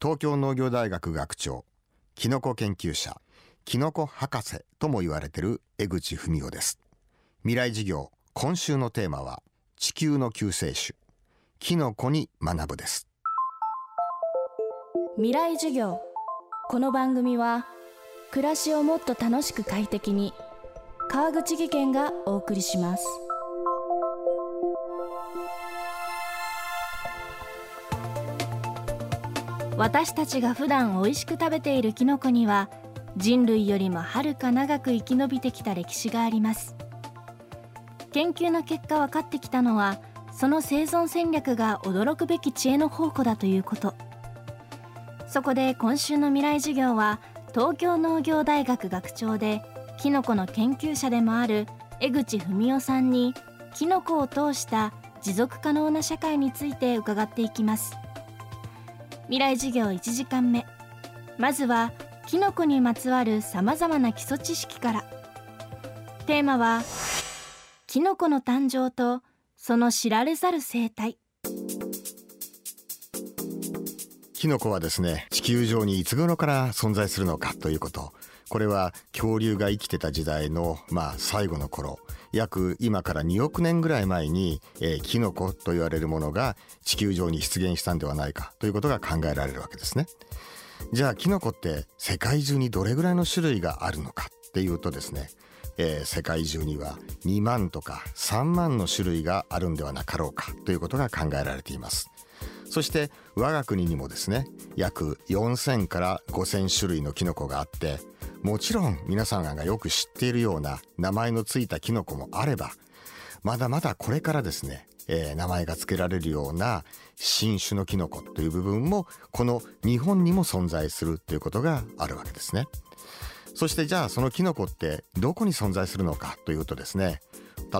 東京農業大学学長キノコ研究者キノコ博士とも言われている江口文夫です。未来授業今週のテーマは地球の救世主キノコに学ぶです。未来授業この番組は暮らしをもっと楽しく快適に川口義賢がお送りします。私たちが普段美味しく食べているキノコには人類よりもはるか長く生き延びてきた歴史があります。研究の結果分かってきたのはその生存戦略が驚くべき知恵の宝庫だということ。そこで今週の未来授業は東京農業大学学長でキノコの研究者でもある江口文夫さんにキノコを通した持続可能な社会について伺っていきます。未来授業1時間目。まずはキノコにまつわるさまざまな基礎知識から。テーマはキノコの誕生とその知られざる生態。キノコはですね地球上にいつ頃から存在するのかということ。これは恐竜が生きてた時代のまあ最後の頃約今から2億年ぐらい前に、えー、キノコと言われるものが地球上に出現したんではないかということが考えられるわけですね。じゃあキノコって世界中にどれぐらいの種類があるのかっていうとですね、えー、世界中には2万とか3万の種類があるんではなかろうかということが考えられています。そして我が国にもですね約4000から5000種類のキノコがあってもちろん皆さんがよく知っているような名前のついたキノコもあればまだまだこれからですね、えー、名前が付けられるような新種のキノコという部分もこの日本にも存在するということがあるわけですね。そしてじゃあそのキノコってどこに存在するのかというとですね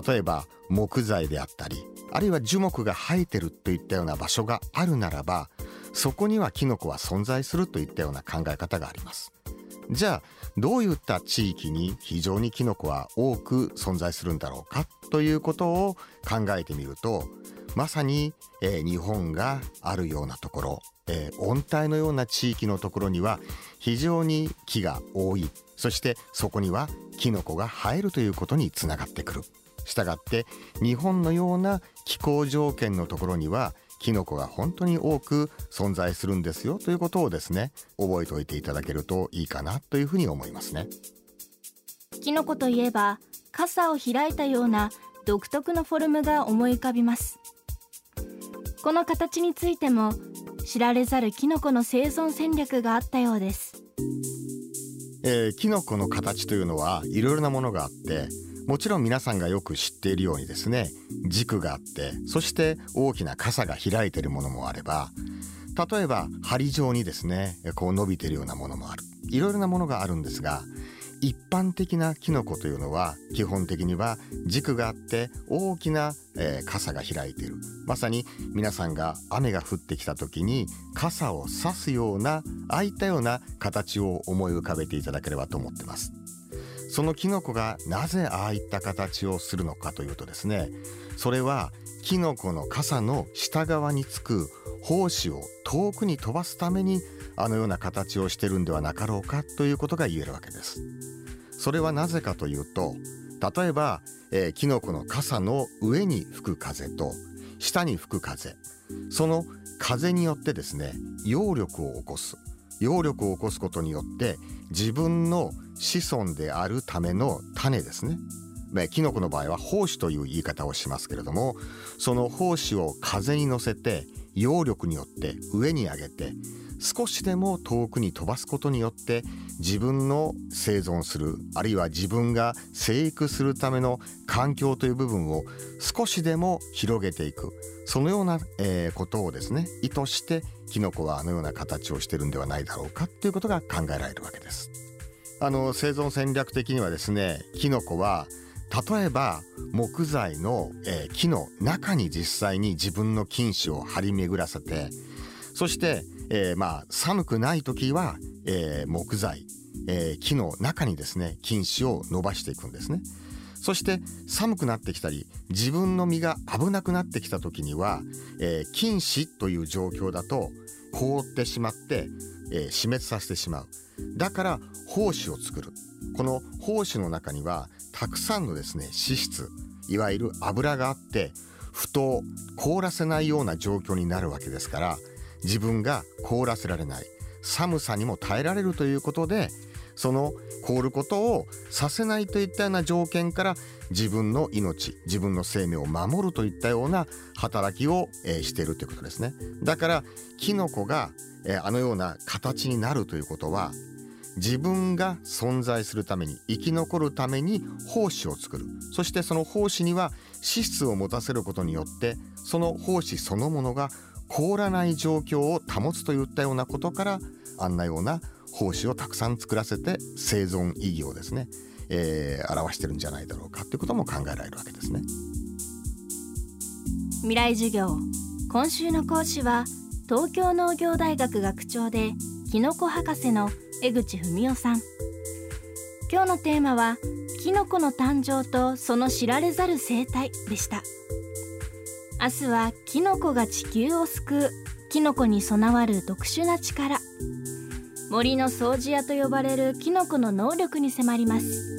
例えば木材であったりあるいは樹木が生えてるといったような場所があるならばそこにはキノコは存在するといったような考え方があります。じゃあどういった地域に非常にキノコは多く存在するんだろうかということを考えてみるとまさに、えー、日本があるようなところ、えー、温帯のような地域のところには非常に木が多いそしてそこにはキノコが生えるということにつながってくる。したがって日本のような気候条件のところにはキノコが本当に多く存在するんですよということをですね覚えておいていただけるといいかなというふうに思いますね。キノコといえば傘を開いたような独特のフォルムが思い浮かびます。この形についても知られざるキノコの生存戦略があったようです、えー、キノコの形というのはいろいろなものがあってもちろん皆さんがよく知っているようにですね軸があってそして大きな傘が開いているものもあれば例えば針状にですねこう伸びているようなものもある。いろいろなものがあるんですが一般的なキノコというのは基本的には軸があって大きな、えー、傘が開いている。まさに皆さんが雨が降ってきた時に傘を差すようなああいたような形を思い浮かべていただければと思ってます。そのキノコがなぜああいった形をするのかというとですねそれはキノコの傘の下側につく胞子を遠くに飛ばすためにあのような形をしてるんではなかろうかということが言えるわけです。それはなぜかというと例えば、えー、キノコの傘の上に吹く風と下に吹く風その風によってですね揚力を起こす。揚力を起こすことによって自分の子孫であるための種ですね。キノコの場合は胞子という言い方をしますけれどもその胞子を風に乗せて揚力によって上に上げて少しでも遠くに飛ばすことによって自分の生存するあるいは自分が生育するための環境という部分を少しでも広げていくそのような、えー、ことをですね意図してキノコはあのような形をしてるんではないだろうかということが考えられるわけです。あの生存戦略的にはですねキノコは例えば木材の、えー、木の中に実際に自分の菌糸を張り巡らせてそして、えー、まあ寒くない時は、えー、木材、えー、木の中にですね菌糸を伸ばしていくんですね。そして寒くなってきたり自分の身が危なくなってきた時には、えー、菌糸という状況だと、凍ってしまって、えー、死滅させてしまうだから胞子を作るこの胞子の中にはたくさんのですね脂質いわゆる油があってふと凍らせないような状況になるわけですから自分が凍らせられない。寒さにも耐えられるということでその凍ることをさせないといったような条件から自分の命自分の生命を守るといったような働きを、えー、しているということですね。だからキノコが、えー、あのような形になるということは自分が存在するために生き残るために胞子を作る。そしてその胞子には脂質を持たせることによってその胞子そのものが凍らない状況を保つといったようなことからあんなような胞子をたくさん作らせて生存意義をですね、えー、表してるんじゃないだろうかということも考えられるわけですね。未来授業今週の講師は東京農業大学学長でキノコ博士の江口文夫さん。今日のテーマはキノコの誕生とその知られざる生態でした。明日はキノコが地球を救う。キノコに備わる特殊な力。森の掃除屋と呼ばれるキノコの能力に迫ります。